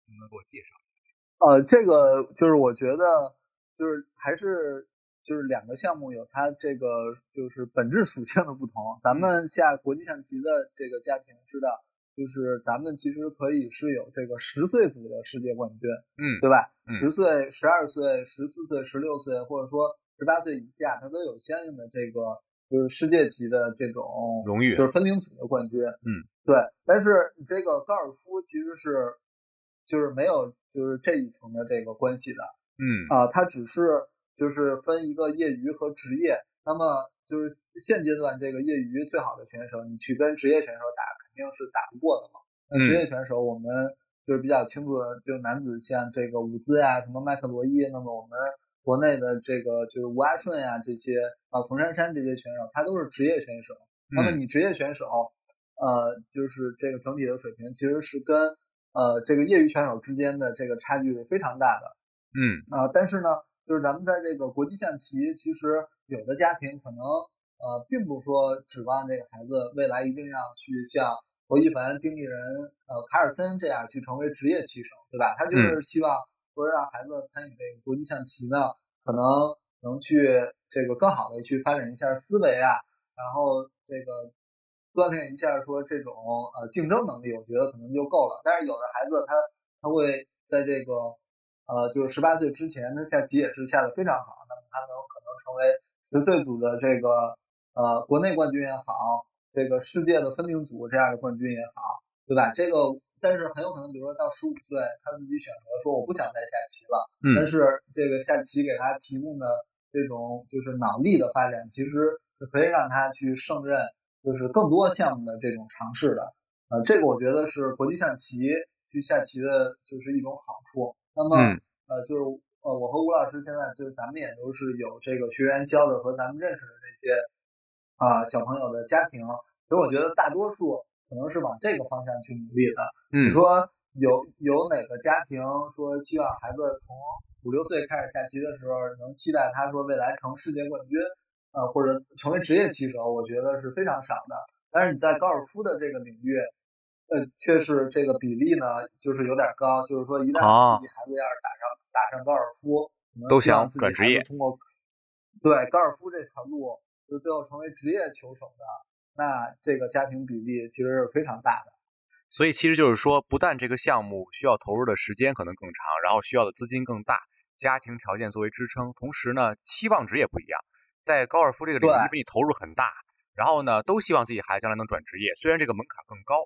能不能给我介绍一下？呃，这个就是我觉得就是还是就是两个项目有它这个就是本质属性的不同，咱们下国际象棋的这个家庭知道。就是咱们其实可以是有这个十岁组的世界冠军，嗯，对吧？嗯，十岁、十二岁、十四岁、十六岁，或者说十八岁以下，他都有相应的这个就是世界级的这种荣誉，就是分龄组的冠军。嗯，对。但是这个高尔夫其实是就是没有就是这一层的这个关系的。嗯啊，它只是就是分一个业余和职业。那么就是现阶段这个业余最好的选手，你去跟职业选手打。肯定是打不过的嘛。那职业选手我们就是比较清楚的，就是男子像这个伍兹呀，什么麦克罗伊，那么我们国内的这个就是吴阿顺呀，这些啊冯珊珊这些选手，他都是职业选手。那么你职业选手，呃，就是这个整体的水平其实是跟呃这个业余选手之间的这个差距是非常大的。嗯啊，但是呢，就是咱们在这个国际象棋，其实有的家庭可能。呃，并不说指望这个孩子未来一定要去像侯一凡、丁立人、呃卡尔森这样去成为职业棋手，对吧？他就是希望说让孩子参与这个国际象棋呢，可能能去这个更好的去发展一下思维啊，然后这个锻炼一下说这种呃竞争能力，我觉得可能就够了。但是有的孩子他他会在这个呃就是十八岁之前，他下棋也是下的非常好，那么他能可能成为十岁组的这个。呃，国内冠军也好，这个世界的分龄组这样的冠军也好，对吧？这个但是很有可能，比如说到十五岁，他自己选择说我不想再下棋了。嗯。但是这个下棋给他提供的这种就是脑力的发展，其实是可以让他去胜任就是更多项目的这种尝试的。呃，这个我觉得是国际象棋去下棋的就是一种好处。那么、嗯、呃，就是呃，我和吴老师现在就是咱们也都是有这个学员教的和咱们认识的这些。啊，小朋友的家庭，所以我觉得大多数可能是往这个方向去努力的。嗯，你说有有哪个家庭说希望孩子从五六岁开始下棋的时候，能期待他说未来成世界冠军，呃，或者成为职业棋手？我觉得是非常少的。但是你在高尔夫的这个领域，呃，确实这个比例呢，就是有点高，就是说一旦自己孩子要是打上、啊、打上高尔夫，都想转职业，通过对高尔夫这条路，就最后成为职业球手的，那这个家庭比例其实是非常大的。所以其实就是说，不但这个项目需要投入的时间可能更长，然后需要的资金更大，家庭条件作为支撑，同时呢，期望值也不一样。在高尔夫这个领域，因为你投入很大，然后呢，都希望自己孩子将来能转职业，虽然这个门槛更高。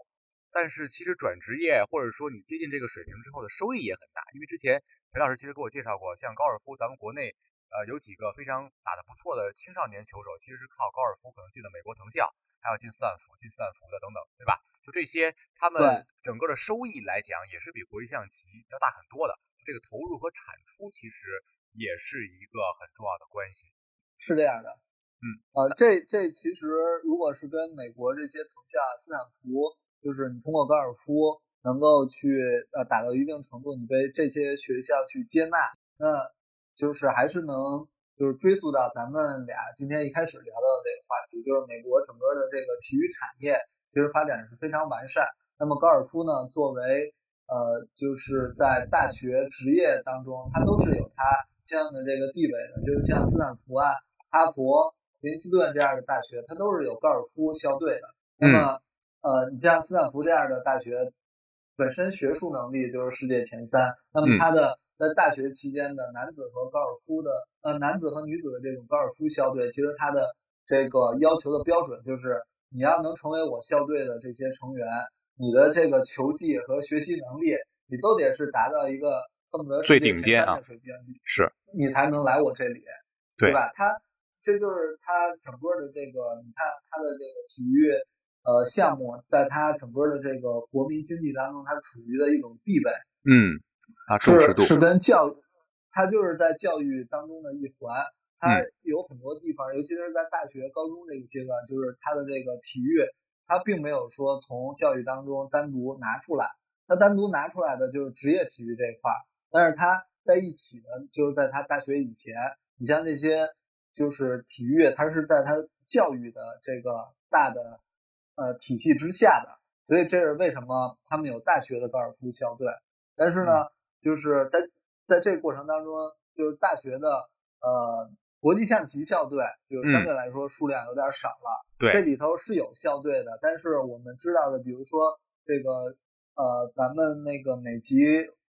但是其实转职业或者说你接近这个水平之后的收益也很大，因为之前裴老师其实给我介绍过，像高尔夫，咱们国内呃有几个非常打得不错的青少年球手，其实是靠高尔夫可能进了美国藤校，还有进斯坦福、进斯坦福的等等，对吧？就这些，他们整个的收益来讲也是比国际象棋要大很多的。这个投入和产出其实也是一个很重要的关系。是这样的，嗯，呃，这这其实如果是跟美国这些藤校、斯坦福。就是你通过高尔夫能够去呃打到一定程度，你被这些学校去接纳，那就是还是能就是追溯到咱们俩今天一开始聊到的这个话题，就是美国整个的这个体育产业其实发展是非常完善。那么高尔夫呢，作为呃就是在大学职业当中，它都是有它相应的这个地位的，就是像斯坦福啊、哈佛、林斯顿这样的大学，它都是有高尔夫校队的。那么呃，你像斯坦福这样的大学，本身学术能力就是世界前三。那么它的在大学期间的男子和高尔夫的呃男子和女子的这种高尔夫校队，其实它的这个要求的标准就是，你要能成为我校队的这些成员，你的这个球技和学习能力，你都得是达到一个恨不得最顶尖啊水平，是，你才能来我这里，对，对吧？他这就是他整个的这个，你看他的这个体育。呃，项目在它整个的这个国民经济当中，它处于的一种地位，嗯，啊，重视度是是跟教育，它就是在教育当中的一环，它有很多地方，嗯、尤其是在大学、高中这一阶段，就是它的这个体育，它并没有说从教育当中单独拿出来，它单独拿出来的就是职业体育这一块，但是它在一起的，就是在它大学以前，你像这些就是体育，它是在它教育的这个大的。呃，体系之下的，所以这是为什么他们有大学的高尔夫校队。但是呢，就是在在这个过程当中，就是大学的呃国际象棋校队，就相对来说数量有点少了。对，这里头是有校队的，但是我们知道的，比如说这个呃咱们那个美籍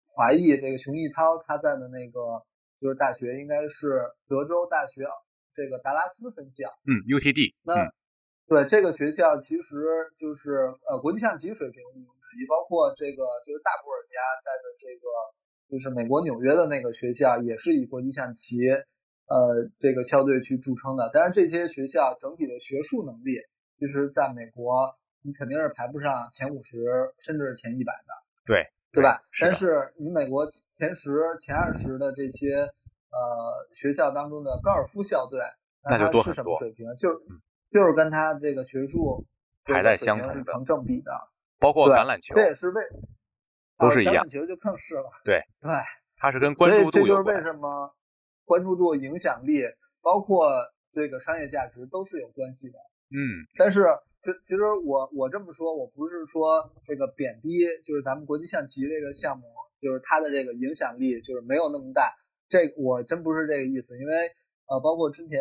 华裔这个熊毅涛他在的那个就是大学应该是德州大学这个达拉斯分校。嗯，UTD。那。嗯对这个学校，其实就是呃国际象棋水平毋庸置疑，包括这个就是大布尔加在的这个就是美国纽约的那个学校，也是以国际象棋呃这个校队去著称的。但是这些学校整体的学术能力，其实在美国你肯定是排不上前五十，甚至是前一百的。对，对吧？是但是你美国前十、前二十的这些呃学校当中的高尔夫校队，那它是什么水平？就。嗯就是跟他这个学术还在相同的，成正比的，包括橄榄球，这也是为都是一样，橄榄球就更是了，对对，它是跟关注度有关，所以这就是为什么关注度、影响力，包括这个商业价值都是有关系的。嗯，但是其其实我我这么说，我不是说这个贬低，就是咱们国际象棋这个项目，就是它的这个影响力就是没有那么大，这我真不是这个意思，因为呃，包括之前。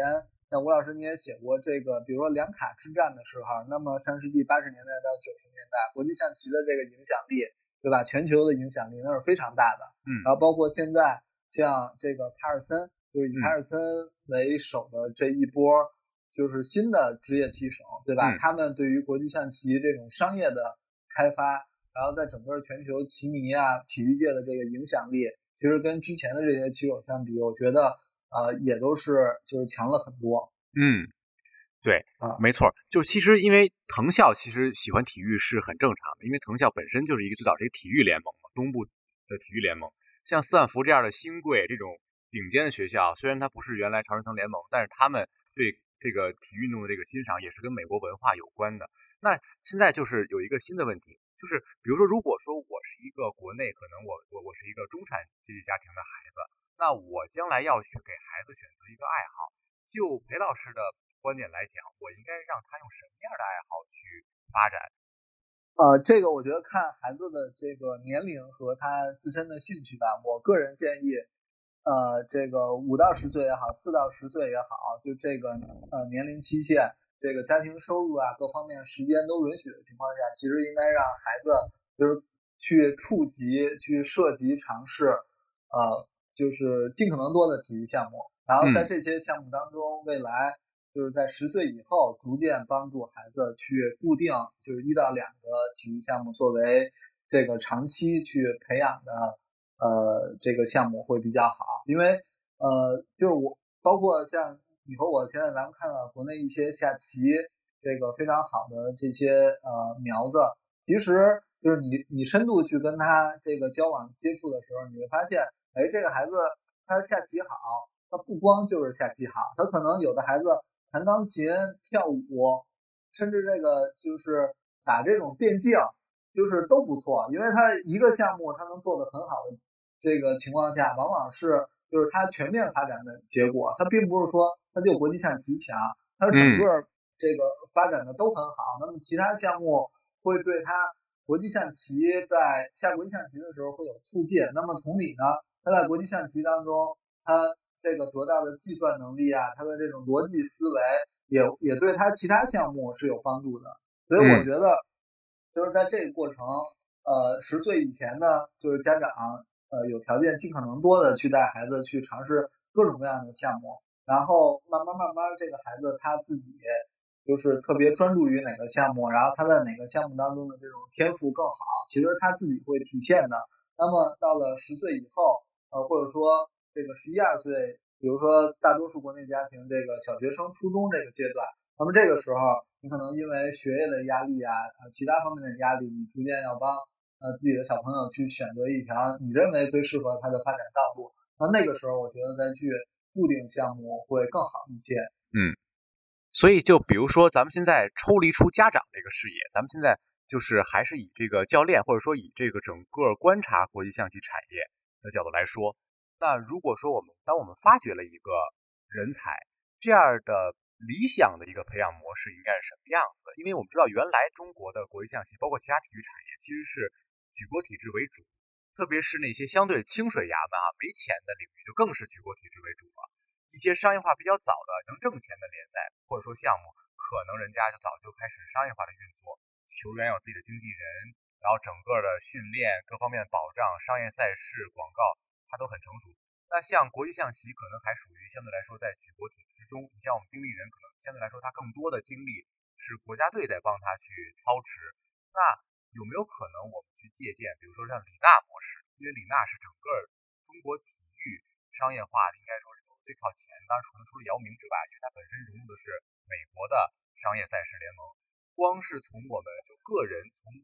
像吴老师你也写过这个，比如说两卡之战的时候，那么上世纪八十年代到九十年代，国际象棋的这个影响力，对吧？全球的影响力那是非常大的。嗯。然后包括现在像这个卡尔森，就是以卡尔森为首的这一波，就是新的职业棋手，对吧？嗯。他们对于国际象棋这种商业的开发，然后在整个全球棋迷啊、体育界的这个影响力，其实跟之前的这些棋手相比，我觉得。呃，也都是就是强了很多。嗯，对，啊，没错，就其实因为藤校其实喜欢体育是很正常的，因为藤校本身就是一个最早是一个体育联盟嘛，东部的体育联盟。像斯坦福这样的新贵这种顶尖的学校，虽然它不是原来常春藤联盟，但是他们对这个体育运动的这个欣赏也是跟美国文化有关的。那现在就是有一个新的问题，就是比如说，如果说我是一个国内，可能我我我是一个中产阶级家庭的孩子。那我将来要去给孩子选择一个爱好，就裴老师的观点来讲，我应该让他用什么样的爱好去发展？呃，这个我觉得看孩子的这个年龄和他自身的兴趣吧。我个人建议，呃，这个五到十岁也好，四到十岁也好，就这个呃年龄期限，这个家庭收入啊各方面时间都允许的情况下，其实应该让孩子就是去触及、去涉及、尝试，呃，就是尽可能多的体育项目。然后在这些项目当中，未来。就是在十岁以后，逐渐帮助孩子去固定，就是一到两个体育项目作为这个长期去培养的呃这个项目会比较好，因为呃就是我包括像你和我现在咱们看到国内一些下棋这个非常好的这些呃苗子，其实就是你你深度去跟他这个交往接触的时候，你会发现，哎，这个孩子他下棋好，他不光就是下棋好，他可能有的孩子。弹钢琴、跳舞，甚至这个就是打这种电竞，就是都不错。因为他一个项目他能做的很好的这个情况下，往往是就是他全面发展的结果。他并不是说他就国际象棋强，他整个这个发展的都很好。那么其他项目会对他国际象棋在下国际象棋的时候会有促进。那么同理呢，他在国际象棋当中，他。这个得到的计算能力啊，他的这种逻辑思维也也对他其他项目是有帮助的，所以我觉得就是在这个过程，呃，十岁以前呢，就是家长呃有条件尽可能多的去带孩子去尝试各种各样的项目，然后慢慢慢慢这个孩子他自己就是特别专注于哪个项目，然后他在哪个项目当中的这种天赋更好，其实他自己会体现的。那么到了十岁以后，呃，或者说。这个十一二岁，比如说大多数国内家庭，这个小学生、初中这个阶段，那么这个时候，你可能因为学业的压力啊，呃，其他方面的压力，你逐渐要帮呃自己的小朋友去选择一条你认为最适合他的发展道路。那那个时候，我觉得再去固定项目会更好一些。嗯，所以就比如说，咱们现在抽离出家长这个视野，咱们现在就是还是以这个教练，或者说以这个整个观察国际象棋产业的角度来说。那如果说我们当我们发掘了一个人才，这样的理想的一个培养模式应该是什么样子？因为我们知道原来中国的国际象棋，包括其他体育产业，其实是举国体制为主，特别是那些相对清水衙门啊、没钱的领域，就更是举国体制为主了。一些商业化比较早的能挣钱的联赛或者说项目，可能人家就早就开始商业化的运作，球员有自己的经纪人，然后整个的训练各方面保障、商业赛事、广告。它都很成熟。那像国际象棋可能还属于相对来说在举国体制之中。你像我们丁立人，可能相对来说他更多的精力是国家队在帮他去操持。那有没有可能我们去借鉴，比如说像李娜模式？因为李娜是整个中国体育商业化，应该说是走最靠前。当然，可能除了姚明之外，因为他本身融入的是美国的商业赛事联盟。光是从我们就个人，从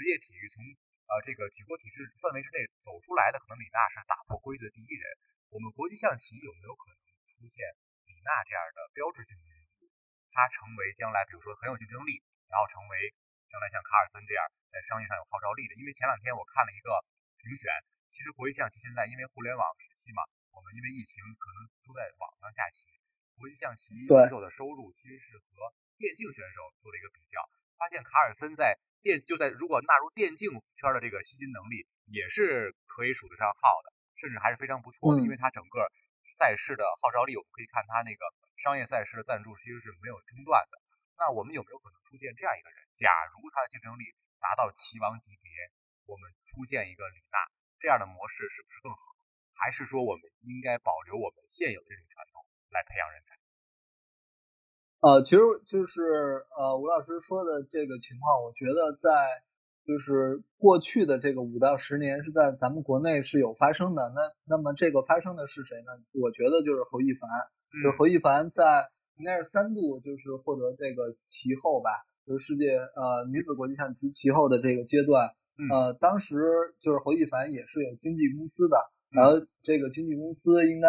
职业体育，从呃，这个举国体制范围之内走出来的，可能李娜是打破规则第一人。我们国际象棋有没有可能出现李娜这样的标志性的人物？他成为将来，比如说很有竞争力，然后成为将来像卡尔森这样在商业上有号召力的。因为前两天我看了一个评选，其实国际象棋现在因为互联网时期嘛，我们因为疫情可能都在网上下棋，国际象棋选手的收入其实是和电竞选手做了一个比较，发现卡尔森在。电就在如果纳入电竞圈的这个吸金能力，也是可以数得上号的，甚至还是非常不错的，因为他整个赛事的号召力，我们可以看他那个商业赛事的赞助其实是没有中断的。那我们有没有可能出现这样一个人？假如他的竞争力达到棋王级别，我们出现一个李娜这样的模式是不是更好？还是说我们应该保留我们现有的这种传统来培养人才？呃，其实就是呃，吴老师说的这个情况，我觉得在就是过去的这个五到十年是在咱们国内是有发生的。那那么这个发生的是谁呢？我觉得就是侯一凡，就是侯一凡在应该是三度就是获得这个棋后吧，就是世界呃女子国际象棋棋后的这个阶段，呃，当时就是侯一凡也是有经纪公司的，然后这个经纪公司应该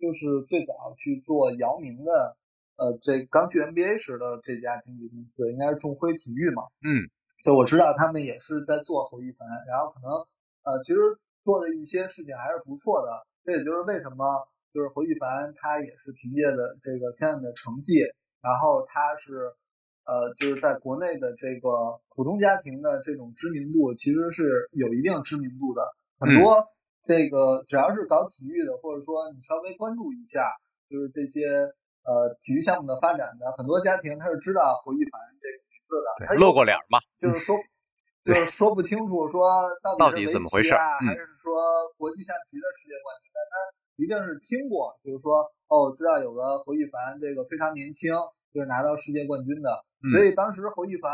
就是最早去做姚明的。呃，这刚去 NBA 时的这家经纪公司应该是众辉体育嘛？嗯，就我知道他们也是在做侯一凡，然后可能呃，其实做的一些事情还是不错的。这也就是为什么就是侯一凡他也是凭借的这个现在的成绩，然后他是呃，就是在国内的这个普通家庭的这种知名度，其实是有一定知名度的。很多这个只要是搞体育的，或者说你稍微关注一下，就是这些呃体育项目的发展的，很多家庭他是知道侯一凡这个名字的，他露过脸嘛，就是说就是说不清楚说到底是围棋啊，还是说国际象棋的世界冠军，但他一定是听过，就是说哦，知道有个侯一凡这个非常年轻。就是拿到世界冠军的，所以当时侯一凡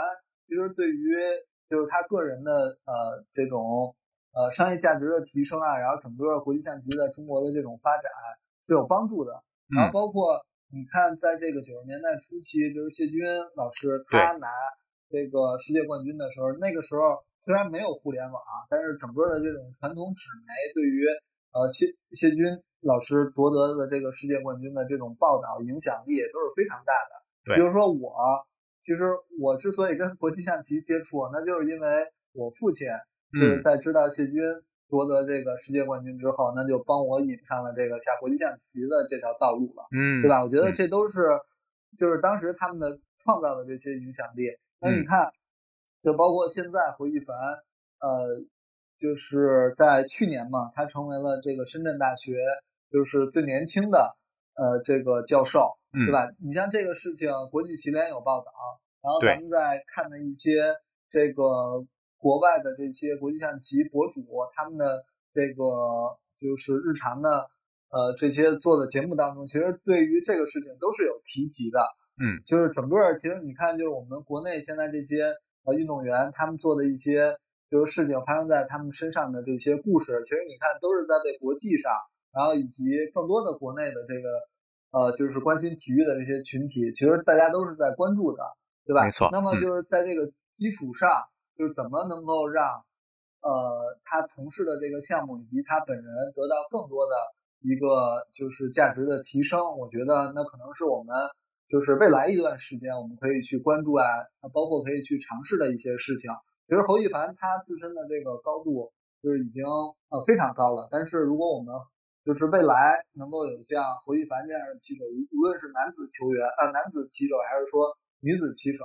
其实对于就是他个人的呃这种呃商业价值的提升啊，然后整个国际象棋在中国的这种发展是有帮助的。然后包括你看，在这个九十年代初期，就是谢军老师他拿这个世界冠军的时候，那个时候虽然没有互联网，但是整个的这种传统纸媒对于呃谢谢军老师夺得的这个世界冠军的这种报道影响力也都是非常大的。比如说我，其实我之所以跟国际象棋接触，那就是因为我父亲就是在知道谢军夺得这个世界冠军之后，嗯、那就帮我引上了这个下国际象棋的这条道路了，嗯，对吧？我觉得这都是就是当时他们的创造的这些影响力。那你看，就包括现在胡一凡，呃，就是在去年嘛，他成为了这个深圳大学就是最年轻的呃这个教授。嗯，对吧？你像这个事情，国际棋联有报道，然后咱们在看的一些这个国外的这些国际象棋博主，他们的这个就是日常的呃这些做的节目当中，其实对于这个事情都是有提及的。嗯，就是整个其实你看，就是我们国内现在这些呃运动员他们做的一些就是事情发生在他们身上的这些故事，其实你看都是在被国际上，然后以及更多的国内的这个。呃，就是关心体育的这些群体，其实大家都是在关注的，对吧？没错。那么就是在这个基础上，嗯、就是怎么能够让呃他从事的这个项目以及他本人得到更多的一个就是价值的提升？我觉得那可能是我们就是未来一段时间我们可以去关注啊，包括可以去尝试的一些事情。其实侯一凡他自身的这个高度就是已经呃非常高了，但是如果我们就是未来能够有像侯一凡这样的棋手，无论是男子球员呃男子棋手，还是说女子棋手，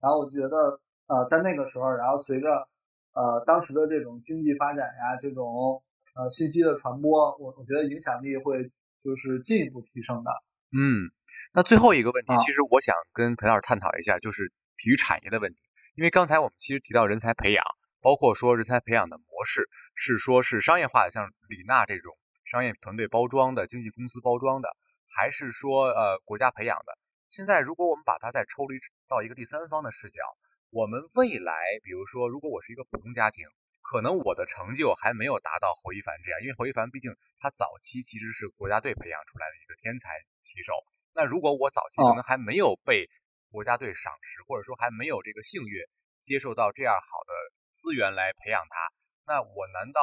然后我觉得呃在那个时候，然后随着呃当时的这种经济发展呀，这种呃信息的传播，我我觉得影响力会就是进一步提升的。嗯，那最后一个问题，啊、其实我想跟裴老师探讨一下，就是体育产业的问题，因为刚才我们其实提到人才培养，包括说人才培养的模式是说是商业化的，像李娜这种。商业团队包装的，经纪公司包装的，还是说呃国家培养的？现在如果我们把它再抽离到一个第三方的视角，我们未来，比如说如果我是一个普通家庭，可能我的成就还没有达到侯一凡这样，因为侯一凡毕竟他早期其实是国家队培养出来的一个天才棋手。那如果我早期可能还没有被国家队赏识，或者说还没有这个幸运接受到这样好的资源来培养他，那我难道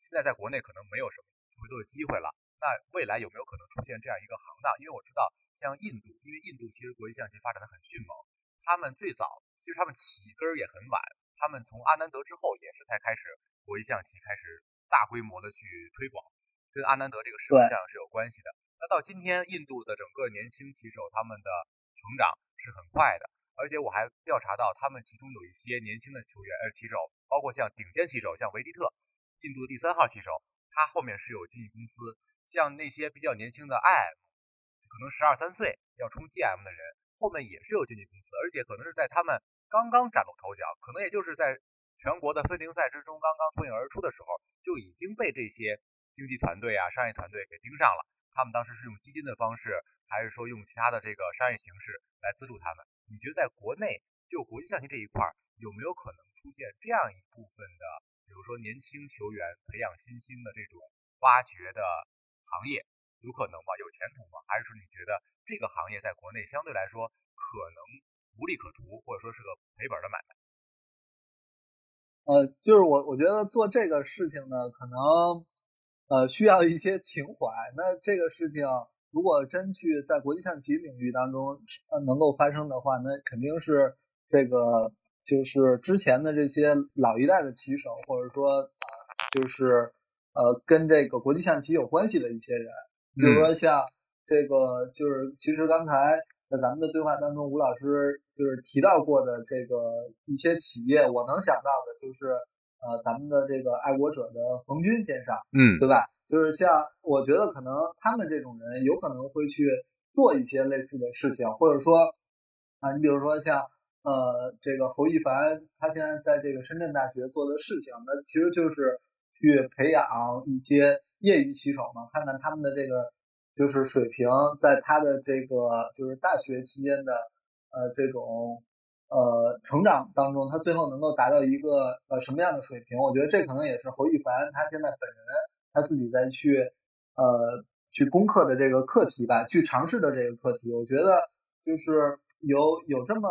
现在在国内可能没有什么？回头的机会了，那未来有没有可能出现这样一个行当？因为我知道，像印度，因为印度其实国际象棋发展的很迅猛，他们最早其实他们起根儿也很晚，他们从阿南德之后也是才开始国际象棋开始大规模的去推广，跟阿南德这个事实上是有关系的。那到今天，印度的整个年轻棋手他们的成长是很快的，而且我还调查到，他们其中有一些年轻的球员呃棋手，包括像顶尖棋手，像维迪特，印度第三号棋手。他后面是有经纪公司，像那些比较年轻的 IM，可能十二三岁要冲 GM 的人，后面也是有经纪公司，而且可能是在他们刚刚崭露头角，可能也就是在全国的分龄赛之中刚刚脱颖而出的时候，就已经被这些经纪团队啊、商业团队给盯上了。他们当时是用基金的方式，还是说用其他的这个商业形式来资助他们？你觉得在国内就国际象棋这一块，有没有可能出现这样一部分的？比如说年轻球员培养新星的这种挖掘的行业，有可能吗？有前途吗？还是说你觉得这个行业在国内相对来说可能无利可图，或者说是个赔本的买卖？呃，就是我我觉得做这个事情呢，可能呃需要一些情怀。那这个事情如果真去在国际象棋领域当中呃能够发生的话，那肯定是这个。就是之前的这些老一代的棋手，或者说呃，就是呃跟这个国际象棋有关系的一些人，比如说像这个，就是其实刚才在咱们的对话当中，吴老师就是提到过的这个一些企业，我能想到的就是呃咱们的这个爱国者的冯军先生，嗯，对吧？就是像我觉得可能他们这种人有可能会去做一些类似的事情，或者说啊，你比如说像呃这个侯一凡，他现在在这个深圳大学做的事情，那其实就是去培养一些业余棋手嘛，看看他们的这个就是水平，在他的这个就是大学期间的呃这种呃成长当中，他最后能够达到一个呃什么样的水平？我觉得这可能也是侯一凡他现在本人。他自己在去呃去攻克的这个课题吧，去尝试的这个课题，我觉得就是有有这么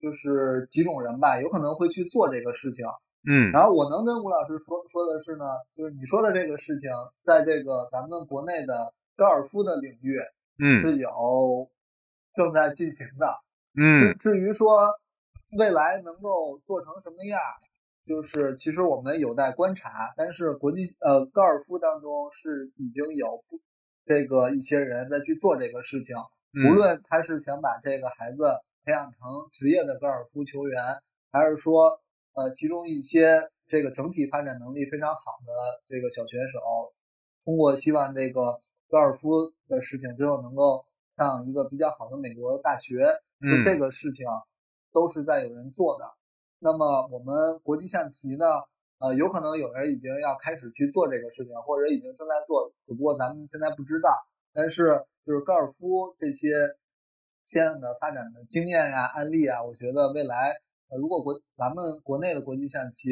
就是几种人吧，有可能会去做这个事情。嗯，然后我能跟吴老师说说的是呢，就是你说的这个事情，在这个咱们国内的高尔夫的领域，嗯，是有正在进行的。嗯，至于说未来能够做成什么样？就是其实我们有待观察，但是国际呃高尔夫当中是已经有这个一些人在去做这个事情，嗯、无论他是想把这个孩子培养成职业的高尔夫球员，还是说呃其中一些这个整体发展能力非常好的这个小选手，通过希望这个高尔夫的事情最后能够上一个比较好的美国大学，就这个事情都是在有人做的。那么我们国际象棋呢，呃，有可能有人已经要开始去做这个事情，或者已经正在做，只不过咱们现在不知道。但是就是高尔夫这些现在的发展的经验呀、案例啊，我觉得未来呃如果国咱们国内的国际象棋，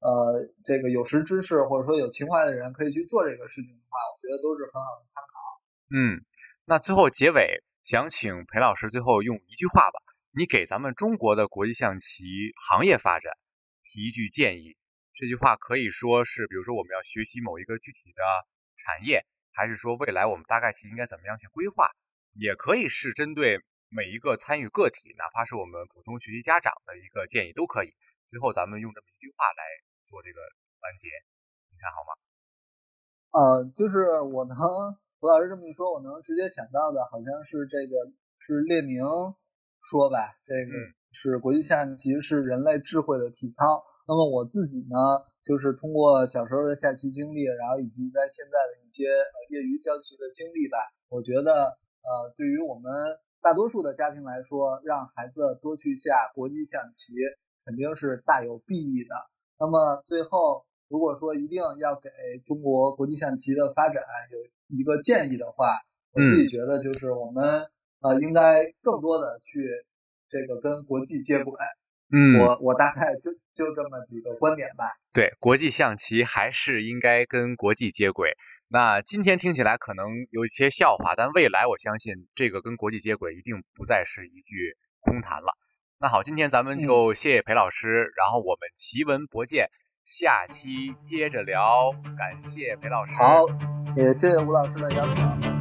呃，这个有识之士或者说有情怀的人可以去做这个事情的话，我觉得都是很好的参考。嗯，那最后结尾想请裴老师最后用一句话吧。你给咱们中国的国际象棋行业发展提一句建议，这句话可以说是，比如说我们要学习某一个具体的产业，还是说未来我们大概其应该怎么样去规划，也可以是针对每一个参与个体，哪怕是我们普通学习家长的一个建议都可以。最后咱们用这么一句话来做这个环节，你看好吗？呃，就是我能，吴老师这么一说，我能直接想到的好像是这个是列宁。说吧，这个是国际象棋是人类智慧的体操。那么我自己呢，就是通过小时候的下棋经历，然后以及在现在的一些业余教棋的经历吧，我觉得呃，对于我们大多数的家庭来说，让孩子多去下国际象棋肯定是大有裨益的。那么最后，如果说一定要给中国国际象棋的发展有一个建议的话，我自己觉得就是我们。呃，应该更多的去这个跟国际接轨。嗯，我我大概就就这么几个观点吧。对，国际象棋还是应该跟国际接轨。那今天听起来可能有一些笑话，但未来我相信这个跟国际接轨一定不再是一句空谈了。那好，今天咱们就谢谢裴老师，嗯、然后我们奇闻博见，下期接着聊。感谢裴老师。好，也谢谢吴老师的邀请。